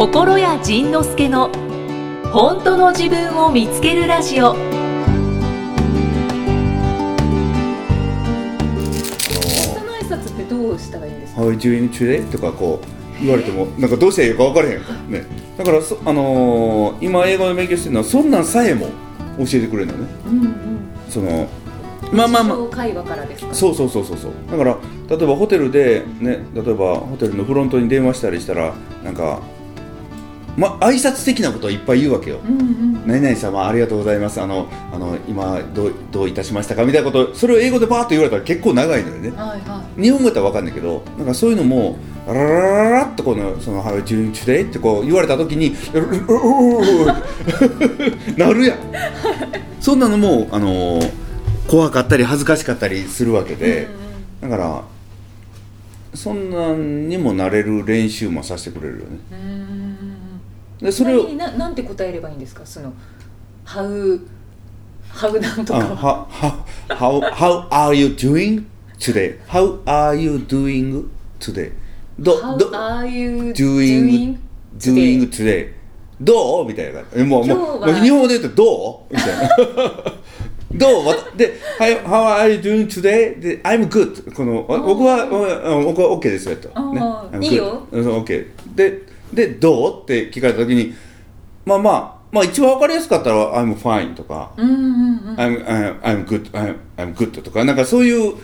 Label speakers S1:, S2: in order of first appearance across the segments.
S1: 心谷仁之助の本当の自分を見つけるラジオ。
S2: 人の挨拶ってどうしたらいいんですか
S3: ？How are you doing today? とかこう言われてもなんかどうしたらいいか分からへん。からね。だからそ、あのー今英語で勉強してるのはそんなんさえも教えてくれるのね。
S2: うんうん。
S3: そのまあまあまあ。
S2: 日常会話からですか？
S3: そうそうそうそうそう。だから例えばホテルでね例えばホテルのフロントに電話したりしたらなんかま挨拶的なことをいっぱい言うわけよ。
S2: うんうん。
S3: 何々様ありがとうございます。あのあの今どうどういたしましたか？みたいなこと。それを英語でバーッと言われたら結構長いのよね。
S2: はいは
S3: 日本語やったら分かんないけどなんかそういうのもラララララッとこのその「How are you doing today?」ってこう言われた時に「うううううなるやん。そんなのもあのー怖かったり恥ずかしかったりするわけ
S2: い
S3: で、
S2: うん
S3: だからそんなんにもなれる練習もさせてくれるよね。
S2: うんうん
S3: でそれを
S2: ちなななんて答えればいいんですかその「How」「How なんと
S3: あ
S2: か
S3: はは how, how are you doing today? How are you doing today? ど
S2: How
S3: ど
S2: are you
S3: doing
S2: doing
S3: today どうみたいなえもうもう
S2: 今日
S3: 本語で言うとどうみたいなどうで How, how are you doing today? で I'm good この僕はうん僕は OK ですよと、
S2: あー
S3: I'm
S2: いいよ
S3: OK ででどう？って聞かれた時にまあまあまあ一番わかりやすかったら I'm fine とか I'm, I'm, I'm good I'm, I'm good とかなんかそういう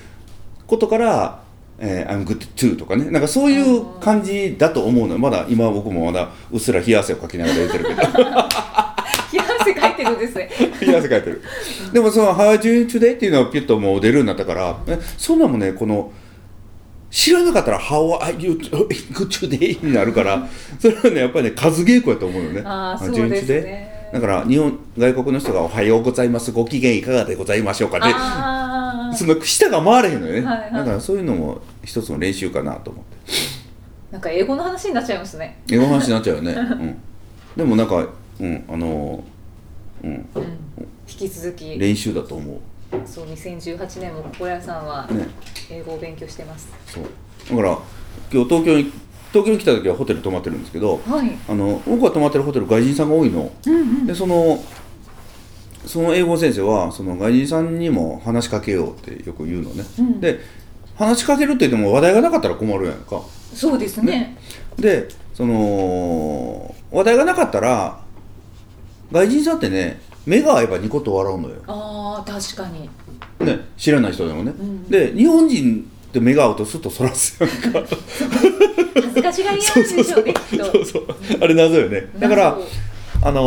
S3: ことから、えー I'm good too とかね。なんかそういう感じだと思うの。よまだ今僕もまだうっすら冷や汗をかきながら言ってるけど。
S2: 冷や汗かいてるんですね。
S3: 冷や汗かいてる。でもその「How are you today?」っていうのはピュッともう出るようになったからえそんなもんねこの知らなかったら「How are you good today?」になるから それはねやっぱりね数稽古やと思うよね。
S2: あー
S3: How are
S2: そう
S3: you
S2: で。
S3: だから日本外国の人が「おはようございますご機嫌いかがでございましょうか」って
S2: あー。
S3: その舌が回れへんのよね、
S2: はいはい。
S3: だからそういうのも一つの練習かなと思って。
S2: なんか英語の話になっちゃいますね。
S3: 英語の話になっちゃうよね、うん、でもなんか、うん、あのうん、
S2: うん。引き続き。
S3: 練習だと思
S2: そう2018年も心屋さんは英語を勉強してます。
S3: そう。だから今日東京に東京に来た時はホテル泊まってるんですけど
S2: はい。
S3: あの僕が泊まってるホテル外人さんが多いの、
S2: うんうん。
S3: でそのその英語先生はその外人さんにも話しかけようってよく言うのね、
S2: うん。
S3: で話しかけるって言っても話題がなかったら困るやんか。
S2: そうですね。
S3: でその話題がなかったら外人さんってね目が合えばニコッと笑うのよ、
S2: ああ確かに。
S3: ね、知らない人でもね、
S2: ん。
S3: で日本人って目が合うとスッとそらすやんか。
S2: 恥ずかしがり屋なんでしょうね
S3: そうそう。あれ謎よね。だからあの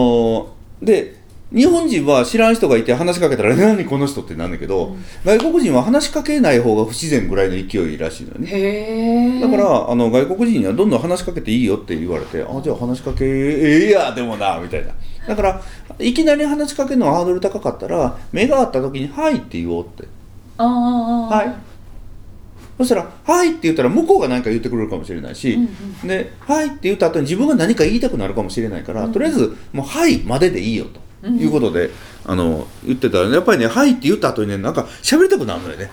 S3: ーで日本人は知らん人がいて話しかけたら「何この人」ってなんだけど、外国人は話しかけない方が不自然ぐらいの勢いらしいのよね。
S2: へえ
S3: だからあの外国人にはどんどん話しかけていいよって言われてあじゃあ話しかけええやでもなみたいなだからいきなり話しかけるのはハードル高かったら目が合った時に「はい」って言おうって。
S2: ああ
S3: はい。そしたら「はい」って言ったら向こうが何か言ってくれるかもしれないし、
S2: うん
S3: で「はい」って言った後に自分が何か言いたくなるかもしれないから、とりあえずもう「はい」まででいいよということで、あの言ってたらやっぱりね「はい」って言った後にねなんか喋りたくなるのよね。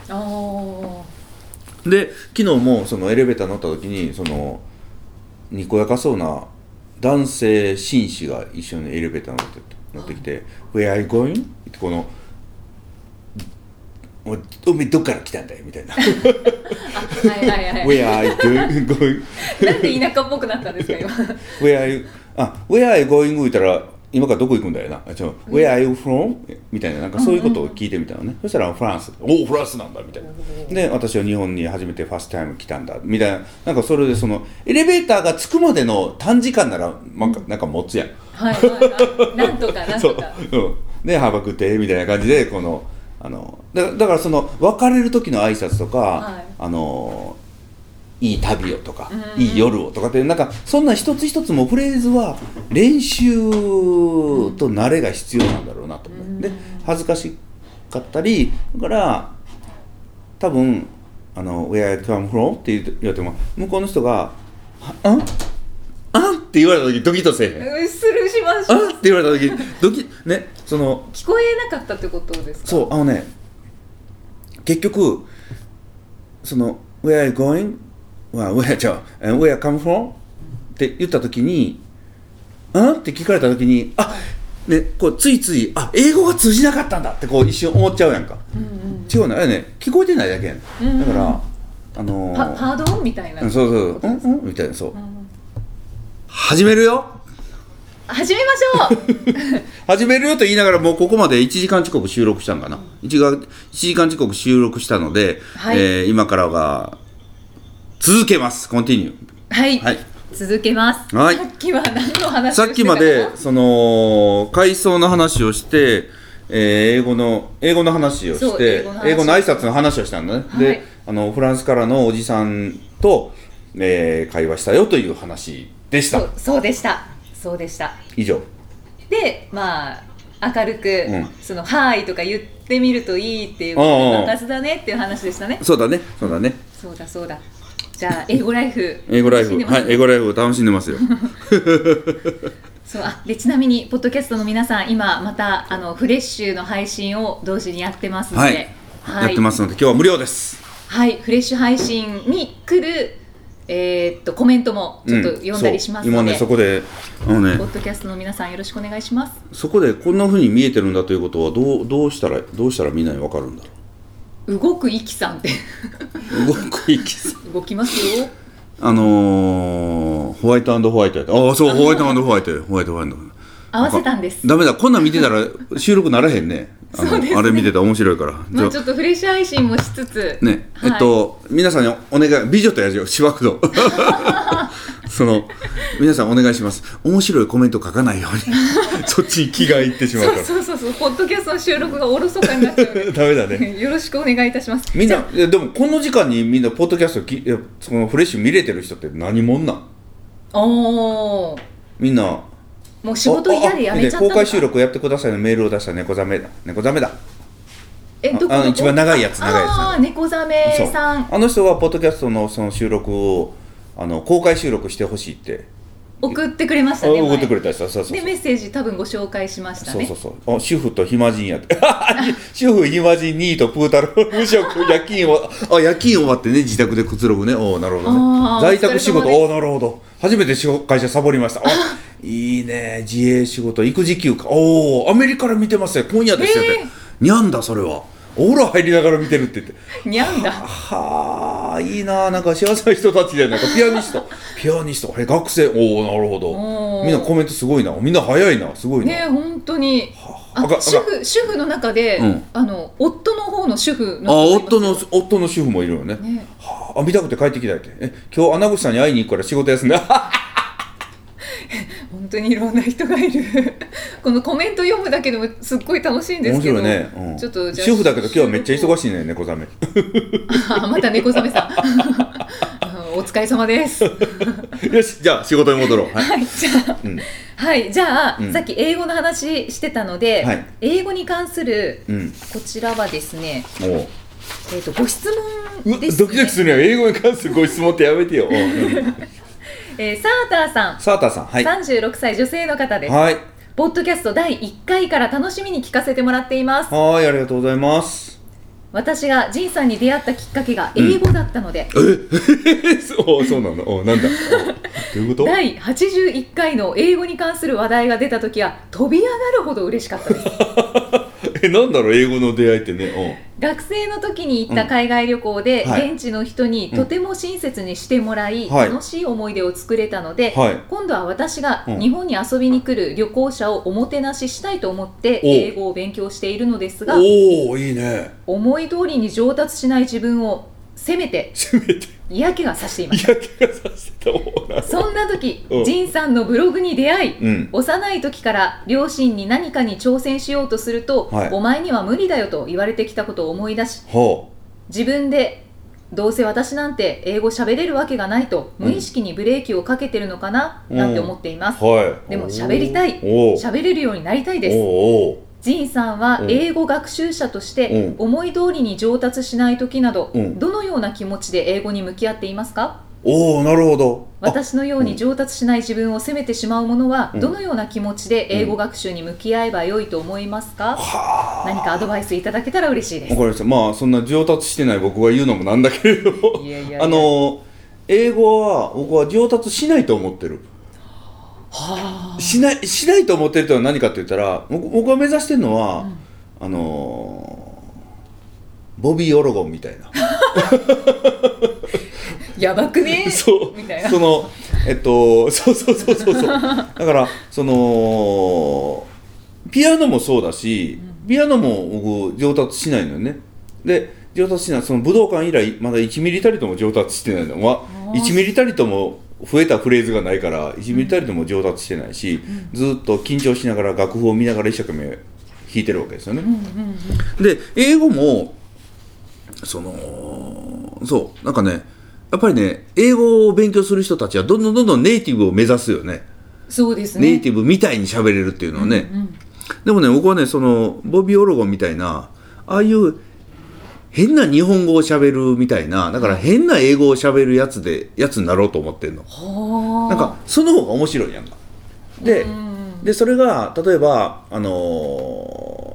S3: で昨日もそのエレベーター乗った時にそのにこやかそうな男性紳士が一緒にエレベーター乗って乗ってきて「Where are you going?」ってこのおおめえどっから来たんだよみたいな「
S2: はいはいはい
S3: Where are you going? going?
S2: なんで田舎っぽくなったんですか今
S3: Where are you? あ Where are you going?」言ったら今からどこ行くんだよな？あちょ Where are you from? みたいななんかそういうことを聞いてみたのね、そしたらフランス。おおフランスなんだみたいな。で私は日本に初めてファーストタイム来たんだみたいな。なんかそれでそのエレベーターが着くまでの短時間ならなんかなんか持つやん。
S2: はいはいはい。なんとか なん
S3: そう
S2: とか、
S3: う。ん、で幅くてみたいな感じでこのあのだだからその別れる時の挨拶とか、
S2: はい。
S3: あのいい旅をとか、
S2: うん。
S3: いい夜をとかってなんかそんな一つ一つもフレーズは練習と慣れが必要なんだろうなと思う、
S2: うん。
S3: で恥ずかしかったりだから多分あの「Where I come from?」って言われても向こうの人が「ああん？あん?」って言われた時ドキッとせえへん。
S2: うんスルーしまし
S3: あ
S2: た
S3: ん？って言われた時ドキねその
S2: 聞こえなかったってことですか？
S3: そうあのね結局その「Where are you going?」は「Where じゃあ Where come from?」って言った時にうんって聞かれた時にあ？ねこうついついあ英語が通じなかったんだ。ってこう一瞬思っちゃうやんか、違うの？あれね聞こえてないだけやね、ん、だからあのー、
S2: パパードンみたいな。
S3: うんそうそうう。んうんみたいなそう、始めるよ。
S2: 始めましょう。
S3: 始めるよと言いながらもうここまで1時間遅刻収録したんかな、1, が1時間遅刻収録したので、
S2: はい。
S3: えー今からが続けます。コンティニュ
S2: はい、
S3: ーはい。
S2: 続けます、
S3: はい。
S2: さっきは何の話を
S3: さっきまでその階層の話をして、えー英語の英語の話をし
S2: そう
S3: て
S2: 英語の話
S3: 英語の挨拶の話をしたのね、
S2: はい。
S3: であのフランスからのおじさんと、えー会話したよという話でした。
S2: そうそうでした。そうでした。
S3: 以上。
S2: でまあ明るく、
S3: うん。
S2: その「はい」とか言ってみるといいっていうこと
S3: うんうん
S2: で爆発だねっていう話でしたね。
S3: そうだね。そうだね。
S2: そうだそうだじゃあ英語ライフ。
S3: 英語ライフ。はい英語ライフを楽しんでますよ。
S2: そうあでちなみにポッドキャストの皆さん今またあのフレッシュの配信を同時にやってますので、
S3: はい、やってますので今日は無料です。
S2: はい、フレッシュ配信に来る、えーっとコメントもちょっと読んだりしますので、
S3: うん今ねそこであのね。
S2: ポッドキャストの皆さんよろしくお願いします。
S3: そこでこんな風に見えてるんだということはどうどうしたらどうしたらみんなに分かるんだろ
S2: 動くイキさんって。
S3: う動くいきさ。
S2: 動きますよ。
S3: あのー、ホワイトホワイトやった。ああそうホワイトホワイトやホワイトホワイト
S2: 合わせたんです。
S3: ダメだ。こんなん見てたら収録ならへんねあの
S2: ね。
S3: あれ見てたら面白いから。
S2: まあちょっとフレッシュ配信もしつつ、
S3: ね、
S2: はい。
S3: えっと皆さんにお願い美女と野獣しわくどその皆さんお願いします。面白いコメント書かないように。そっちに気がいってしまう
S2: そ
S3: か
S2: うそうそうそう、ポッドキャストの収録がおろそかになっちゃう。
S3: ダメだね。
S2: で。よろしくお願いいたします。
S3: みんなでもこの時間にみんなポッドキャストきそのフレッシュ見れてる人って何者なん？
S2: あおー。
S3: みんな
S2: もう仕事嫌でやめちゃった
S3: 公開収録やってくださいのメールを出した猫ザメだ。猫ザメだ。
S2: えどこ
S3: ああの一番長いやつ長いやつ
S2: ああ猫ザメさん。
S3: あの人はポッドキャストのその収録をあの公開収録してほしいって
S2: 送ってくれました
S3: あ
S2: ね。
S3: 送ってく
S2: れ
S3: れた人。そうそうそう。
S2: でメッセージ多分ご紹介しましたね。
S3: そうそうそう。あ主婦と暇人やって。主婦暇人ニートプータロー無職夜勤をあ夜勤終わってね自宅でくつろぐね。おおなるほどね。在宅仕事。
S2: お
S3: なるほど。初めて仕事会社サボりました。あいいね。自営仕事。育児休暇。おおアメリカから見てますよ。今夜ですよって、
S2: えー。
S3: にゃんだそれはお風呂入りながら見てるって言って。
S2: にゃんだ。
S3: はあいいななんか幸せな人たちでなんかピアニスト。ピアニスト。え学生。おおなるほ
S2: お
S3: ど
S2: ー。
S3: みんなコメントすごいな。みんな早いな。すごいな、
S2: ね本当に。あ。
S3: あが
S2: 主婦主婦の中で、
S3: うん。
S2: あの夫の方の主婦
S3: あ
S2: の
S3: 夫の夫の主婦もいるよね。
S2: ね。
S3: はあ。見たくて帰ってきたいってえ今日穴口さんに会いに行くから仕事休んで
S2: 本当にいろんな人がいる。このコメント読むだけでもすっごい楽しいんです
S3: 面
S2: けど。
S3: 白いね、うん、
S2: ちょっと
S3: 主婦だけど今日はめっちゃ忙しいね猫ザメ。
S2: あまた猫ザメさん。お疲れ様です。
S3: よしじゃあ仕事に戻ろう。はい、
S2: はいじゃあ、
S3: うん。
S2: はいじゃあ、
S3: うん。
S2: さっき英語の話してたので、
S3: はい。
S2: 英語に関する
S3: うん。
S2: こちらはですね、えー、とご質問です、ね、
S3: ドキドキするよ英語に関するご質問ってやめてよ、うん
S2: えーサーターさん、
S3: サーターさんはい。
S2: 36歳女性の方です。
S3: はい。
S2: ポッドキャスト第1回から楽しみに聞かせてもらっています。
S3: はいありがとうございます。
S2: 私がジンさんに出会ったきっかけが英語だったので、
S3: えそう そうなんだおなんだ？おどういうこと？
S2: 第81回の英語に関する話題が出た時は飛び上がるほど嬉しかったです
S3: えなんだろう英語の出会いってね。
S2: 学生の時に行った海外旅行で、
S3: うんはい。
S2: 現地の人にとても親切にしてもらい、
S3: はい。
S2: 楽しい思い出を作れたので、
S3: はい。
S2: 今度は私が
S3: うん。
S2: 日本に遊びに来る旅行者をおもてなししたいと思って
S3: お
S2: 英語を勉強しているのですが
S3: おおいいね。
S2: 思い通りに上達しない自分をせめて
S3: せめて。
S2: 嫌気がさしていまし
S3: 嫌気がさせたおーなる
S2: たそんな時
S3: うん。
S2: ジンさんのブログに出会い、
S3: うん。
S2: 幼い時から両親に何かに挑戦しようとすると、
S3: はい。
S2: お前には無理だよと言われてきたことを思い出し
S3: ほ
S2: 自分でどうせ私なんて英語喋れるわけがないと
S3: うん。
S2: 無意識にブレーキをかけてるのかな、なんて思っています。
S3: うはい。
S2: でも喋りたい。喋れるようになりたいです。
S3: おお
S2: ジンさんは
S3: うん。
S2: 英語学習者として
S3: うん。
S2: 思い通りに上達しない時など
S3: うん。
S2: どのような気持ちで英語に向き合っていますか？
S3: おおなるほど。あ
S2: 私のように上達しない自分を責めてしまうものは
S3: うん。
S2: どのような気持ちで英語学習に向き合えばよいと思いますか？
S3: はあ
S2: 何かアドバイスいただけたら嬉しいです。
S3: わかりました。まあそんな上達してない僕が言うのもなんだけれどあの英語は僕は上達しないと思ってる。
S2: は
S3: しないしないと思ってる人は何かって言ったら僕僕が目指してるのは、あのーボビー・オロゴンみたいな。
S2: やばくね？
S3: そう。
S2: みたいな。
S3: そのえっとそうそうそうそうそう。だからそのピアノもそうだしピアノも僕上達しないのよね。で上達しない。その武道館以来まだ1ミリたりとも上達してないの。は1ミリたりとも増えたフレーズがないから1ミリたりとも上達してないし、ずっと緊張しながら楽譜を見ながら一生懸命弾いてるわけですよね、で英語もそのそうなんかねやっぱりね英語を勉強する人たちはどんどんどんどんネイティブを目指すよね。
S2: そうですね。
S3: ネイティブみたいに喋れるっていうのはね、
S2: うんうん。
S3: でもね僕はねそのボビー・オロゴンみたいなああいう変な日本語を喋るみたいなだから変な英語を喋るやつでやつになろうと思ってんの。
S2: はあ。
S3: なんかその方が面白いやんか。で
S2: うん。
S3: でそれが例えばあのー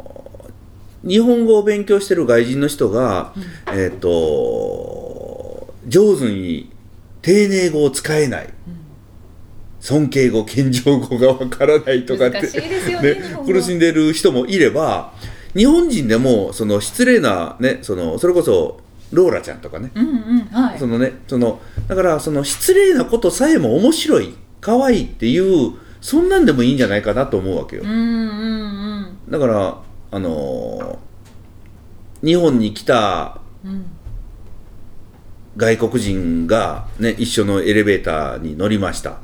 S3: 日本語を勉強してる外人の人が、えっ、と上手に丁寧語を使えない、尊敬語謙譲語がわからないとかって
S2: ね
S3: 苦しんでる人もいれば日本人でもその失礼なねそのそれこそローラちゃんとかね、
S2: うんうんはい。
S3: そのねそのだからその失礼なことさえも面白い可愛いっていうそんなんでもいいんじゃないかなと思うわけよ。
S2: うんうんうん。
S3: だからあのー日本に来た
S2: うん
S3: 外国人がね一緒のエレベーターに乗りました。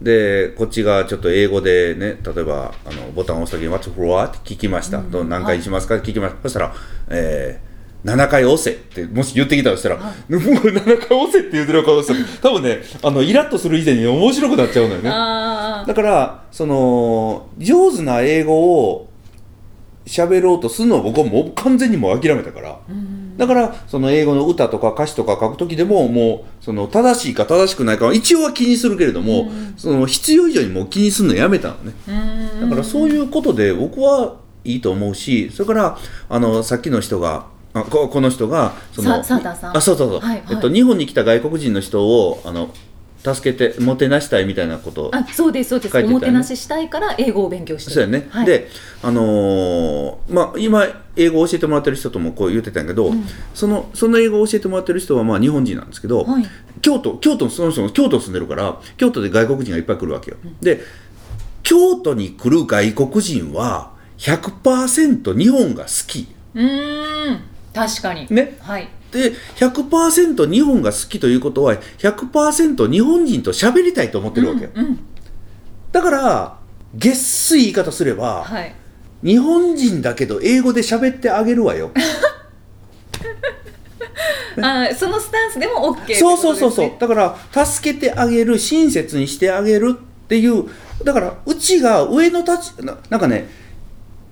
S3: でこっちがちょっと英語でね例えばあのボタンを押す時に「What's floor?」って聞きました、ど何回しますか？って聞きました、そしたら、えー7回押せってもし言ってきたとしたら、もう7回押せって言ってるかとしたら多分ねあのイラッとする以前に面白くなっちゃうのよね。だからその上手な英語を喋ろうとするのは僕はもう完全にもう諦めたから、だからその英語の歌とか歌詞とか書く時でももうその正しいか正しくないかは一応は気にするけれども、その必要以上にもう気にするのやめたのね。だからそういうことで僕はいいと思うしそれからあのさっきの人があここの人がそのあそうそうそう、
S2: はいはい。
S3: えっと、日本に来た外国人の人をあの助けてもてなしたいみたいなこと
S2: あそうですそうです、
S3: ね。
S2: おもてなししたいから英語を勉強して。る
S3: そうやね、
S2: はい、
S3: で、あのーまあ、今英語を教えてもらってる人ともこう言ってたんやけど、そのその英語を教えてもらってる人はまあ日本人なんですけど、
S2: はい。
S3: 京都京都その人も京都住んでるから京都で外国人がいっぱい来るわけよ、で京都に来る外国人は100%日本が好き。
S2: うーん。確かに。
S3: ね。
S2: はい
S3: で100%日本が好きということは100%日本人と喋りたいと思ってるわけよ、
S2: うんうん。
S3: だからげっすい言い方すれば、
S2: はい。
S3: 日本人だけど英語で喋ってあげるわよ。
S2: あそのスタンスでも OK
S3: そうそうそうそう。
S2: って
S3: だから助けてあげる親切にしてあげるっていうだからうちが上の立ちななんかね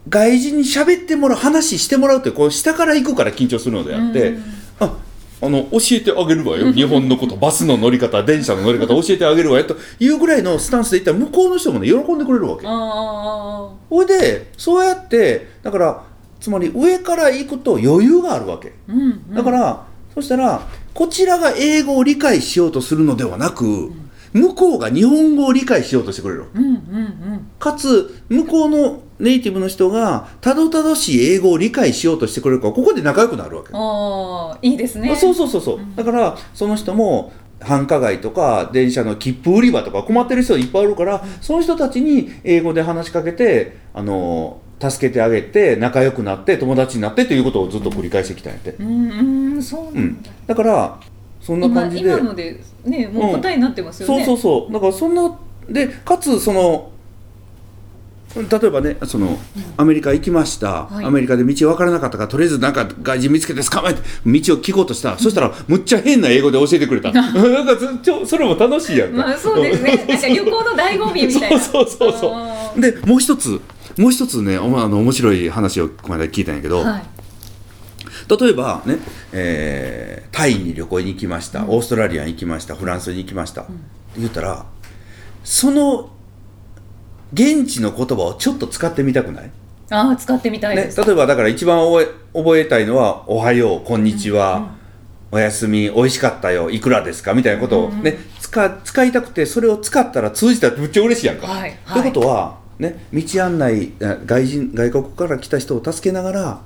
S3: 外人に喋ってもらう話してもらうってこう下から行くから緊張するのであって、ああの教えてあげるわよ。日本のこと。バスの乗り方電車の乗り方教えてあげるわよ。というぐらいのスタンスでいったら向こうの人もね喜んでくれるわけ。ほいでそうやってだからつまり上から行くと余裕があるわけ。
S2: あうんうん。
S3: だから、そしたらこちらが英語を理解しようとするのではなく、向こうが日本語を理解しようとしてくれる
S2: うんうんうん。
S3: かつ向こうのネイティブの人がたどたどしい英語を理解しようとしてくれるからここで仲良くなるわけ、
S2: ああいいですね。
S3: あそうそうそうそう、だからその人も繁華街とか電車の切符売り場とか困ってる人いっぱいいるから、その人たちに英語で話しかけてあの助けてあげて仲良くなって友達になってということをずっと繰り返してきたんやって、
S2: うんうんそう
S3: う
S2: なんん。だ、
S3: だからそんな
S2: 今
S3: 感じで。
S2: 今のでねもう答えになってますよね、
S3: そうそうそう。だからそんなでかつその例えばねそのアメリカ行きました、
S2: はい。
S3: アメリカで道分からなかったからとりあえずなんか外人見つけて捕まえて道を聞こうとした、そしたらむっちゃ変な英語で教えてくれた。なんかずちょそれも楽しいやんか、
S2: まあそうですね。なんか旅行の醍醐味みたいな。
S3: そうそうそう
S2: あ
S3: そうでもう一つもう一つねおあの面白い話をこの間聞いたんやけど、
S2: ーはい。
S3: 例えばね、えータイに旅行に行きました、オーストラリアに行きました。フランスに行きました、って言ったらその現地の言葉をちょっと使ってみたくない、
S2: ああ使ってみたい
S3: ね、
S2: です、
S3: 例えばだから一番覚え覚えたいのは「おはよう」「こんにちは」お休み美味しかったよいくらですか？みたいなことをね、使使いたくてそれを使ったら通じたらめっちゃ嬉しいやんか。
S2: はい
S3: とい。うことは、ね、道案内あ外人外国から来た人を助けながら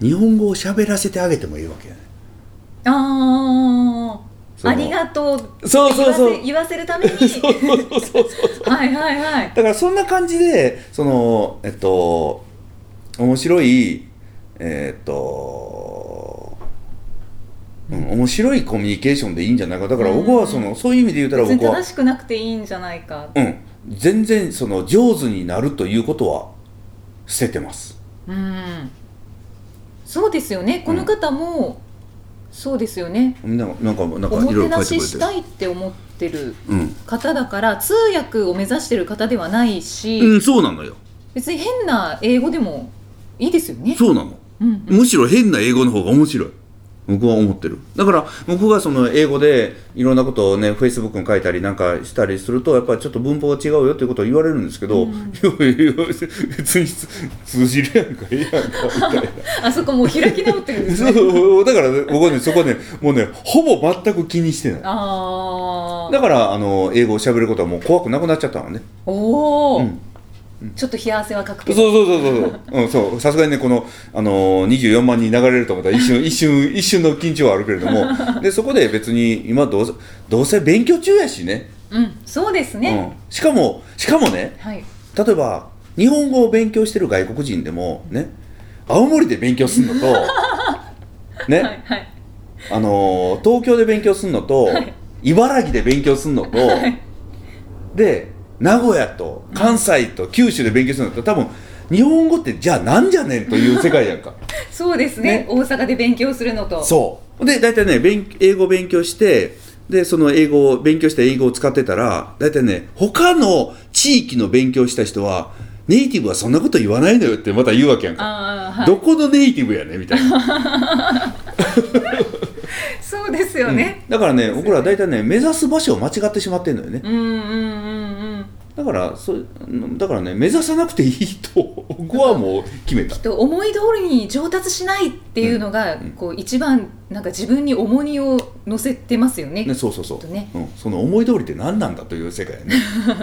S3: 日本語を喋らせてあげてもいいわけやね。
S2: ああありがとう。って
S3: そうそうそう。
S2: 言わせるために。
S3: そうそうそうそう。
S2: はいはいはい。
S3: だからそんな感じでそのえっと面白いえっと、うん、面白いコミュニケーションでいいんじゃないか。だから僕はその、そういう意味で言ったら僕は
S2: 正しくなくていいんじゃないか。
S3: うん。全然その上手になるということは捨ててます。
S2: うん。そうですよね。この方も、そうですよね。
S3: ななんかなんか
S2: お
S3: いろいろ
S2: もてなししたいって思ってる
S3: うん、
S2: 方だから通訳を目指してる方ではないし、
S3: うん、そうなのよ。
S2: 別に変な英語でもいいですよね。
S3: そうなの。
S2: うん。
S3: むしろ変な英語の方が面白い僕は思ってる。だから僕がその英語でいろんなことをねフェイスブックに書いたりなんかしたりするとやっぱりちょっと文法が違うよっていうことを言われるんですけど、いやいや別に通じるやんかええやんかみたいな。
S2: あそこもう開き直ってるんですね。
S3: そうだから、ね、僕はねそこはねもうねほぼ全く気にしてない。
S2: ああ。
S3: だからあの英語を喋ることはもう怖くなくなっちゃったのね。
S2: おお、
S3: うん
S2: ちょっと冷や汗はかくけど。
S3: そうそうそうそうそう、うん、そうさすがにねこの、あのー、24万人流れると思ったら一瞬 一瞬一瞬の緊張はあるけれどもでそこで別に今どうせどうせ勉強中やしね
S2: うん、そうですね。
S3: うん、しかもしかもね
S2: はい。
S3: 例えば日本語を勉強してる外国人でもね青森で勉強するのと ね、
S2: はいはい。
S3: あのー東京で勉強するのと、
S2: はい
S3: 茨城で勉強するのと、で名古屋と関西と九州で勉強するのと多分日本語ってじゃあなんじゃねんという世界やんか。
S2: そうですね。
S3: ね。
S2: 大阪で勉強するのと。
S3: そう。で大体ね勉英語勉強してでその英語を勉強した英語を使ってたら大体ね他の地域の勉強した人はネイティブはそんなこと言わないのよってまた言うわけやんか、
S2: はい。
S3: どこのネイティブやねみたいな。
S2: そうですよね。
S3: だからね僕ら大体ね目指す場所を間違ってしまってるのよね。
S2: うん、うん、うん、うん。
S3: だからそうだからね目指さなくていいと 僕はもう決めた。
S2: と思い通りに上達しないっていうのが、
S3: うん
S2: こう一番なんか自分に重荷を乗せてますよね。
S3: ね、そうそうそう、
S2: ね。
S3: うん、その思い通りって何なんだという世界やね。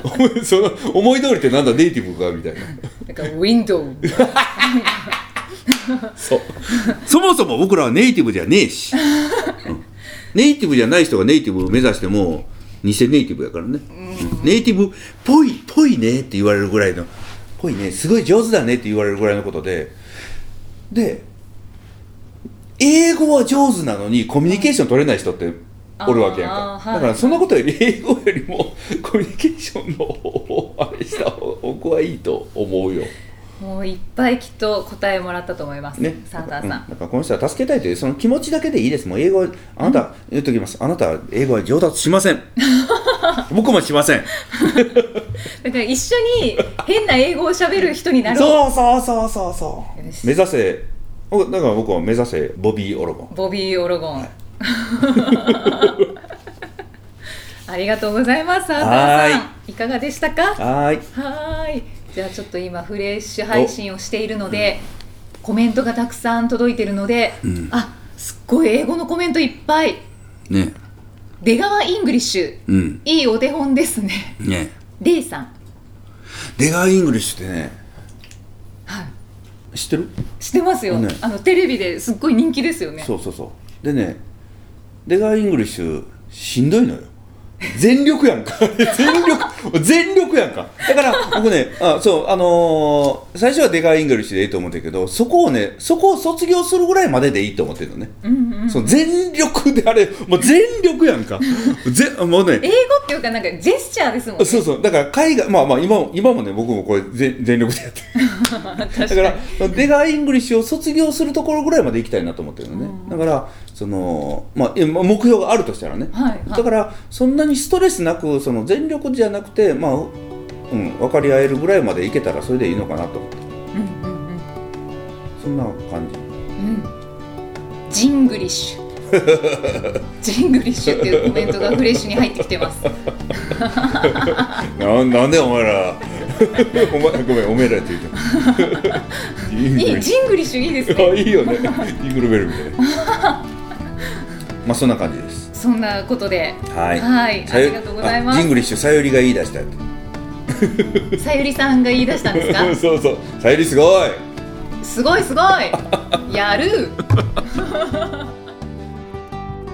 S3: 思 いその思い通りって何だネイティブかみたいな。
S2: なんかウィンドウ。
S3: そう。そもそも僕らはネイティブじゃねえし、うん。ネイティブじゃない人がネイティブを目指しても偽ネイティブやからね、うんネイティブっぽいぽいねって言われるぐらいのぽいねすごい上手だねって言われるぐらいのことでで英語は上手なのにコミュニケーション取れない人っておるわけやんか、だからそんなことより英語よりもコミュニケーションの方をあれした方が僕はいいと思うよ。
S2: もういっぱいきっと答えもらったと思います。
S3: ね、
S2: サンダーさん。
S3: うん。だからこの人は助けたいというその気持ちだけでいいです。もう英語あなた、言っときます。あなたは英語は上達しません 僕もしません
S2: だから一緒に変な英語を喋る人になろう。
S3: そうそうそうそうそう目指せおだから僕は目指せボビー・オロゴン
S2: ボビー・オロゴン。ありがとうございます。
S3: は
S2: ん。いかがでしたか？
S3: はーい
S2: はーい。じゃあちょっと今フレッシュ配信をしているので、コメントがたくさん届いてるので、
S3: ん
S2: あすっごい英語のコメントいっぱい。
S3: ね
S2: 出川イングリッシュ、
S3: うん。
S2: いいお手本ですね。
S3: ね。
S2: レイさん。
S3: 出川イングリッシュってね
S2: はい。
S3: 知ってる？
S2: 知ってますよ、
S3: ね。
S2: あのテレビですっごい人気ですよね。
S3: そうそうそう。でね出川イングリッシュしんどいのよ全力やんか。全力全力やんか。だから僕ねあそうあのー最初は出川イングリッシュでいいと思ってるけどそこをねそこを卒業するぐらいまででいいと思ってるのね、
S2: うんうん
S3: そう全力であれもう全力やんか。ぜもうね
S2: 英語っていうかなんかジェスチャーですもんね。
S3: そうそう。だから海外まあまあ今も今もね僕もこれ全全力でやってる。だから出川イングリッシュを卒業するところぐらいまで行きたいなと思ってるのね、だからその、まあ、目標があるとしたらね、
S2: はいはい。
S3: だからそんなにストレスなくその全力じゃなくてまあうん、分かり合えるぐらいまでいけたらそれでいいのかなと。思って
S2: うんうんうん。
S3: そんな感じ。
S2: うん。ジングリッシュ。ジングリッシュっていうコメントがフレッシュに入ってきてます。
S3: ななんでお前ら。お前ごめんお前らって言うて
S2: いいジングリッシュ。いいです
S3: あ
S2: ね
S3: いいよね。ジングルベルみたいなまあそんな感じです。
S4: そんなことで。
S3: はい。
S4: はい。ありがとうございます。
S3: あジングリッシュさゆりが言い出した
S4: さゆりさんが言い出したんですか？
S3: そうそう。さゆりすごい。
S4: すごいすごい。やる。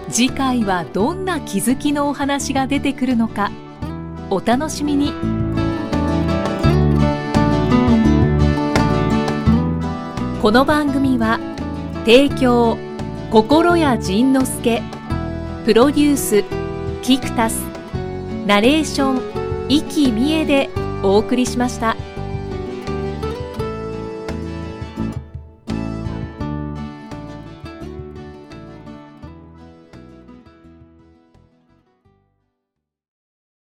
S2: 次回はどんな気づきのお話が出てくるのかお楽しみに。この番組は提供心谷仁之助プロデュースキクタスナレーション生きみえでお送りしました。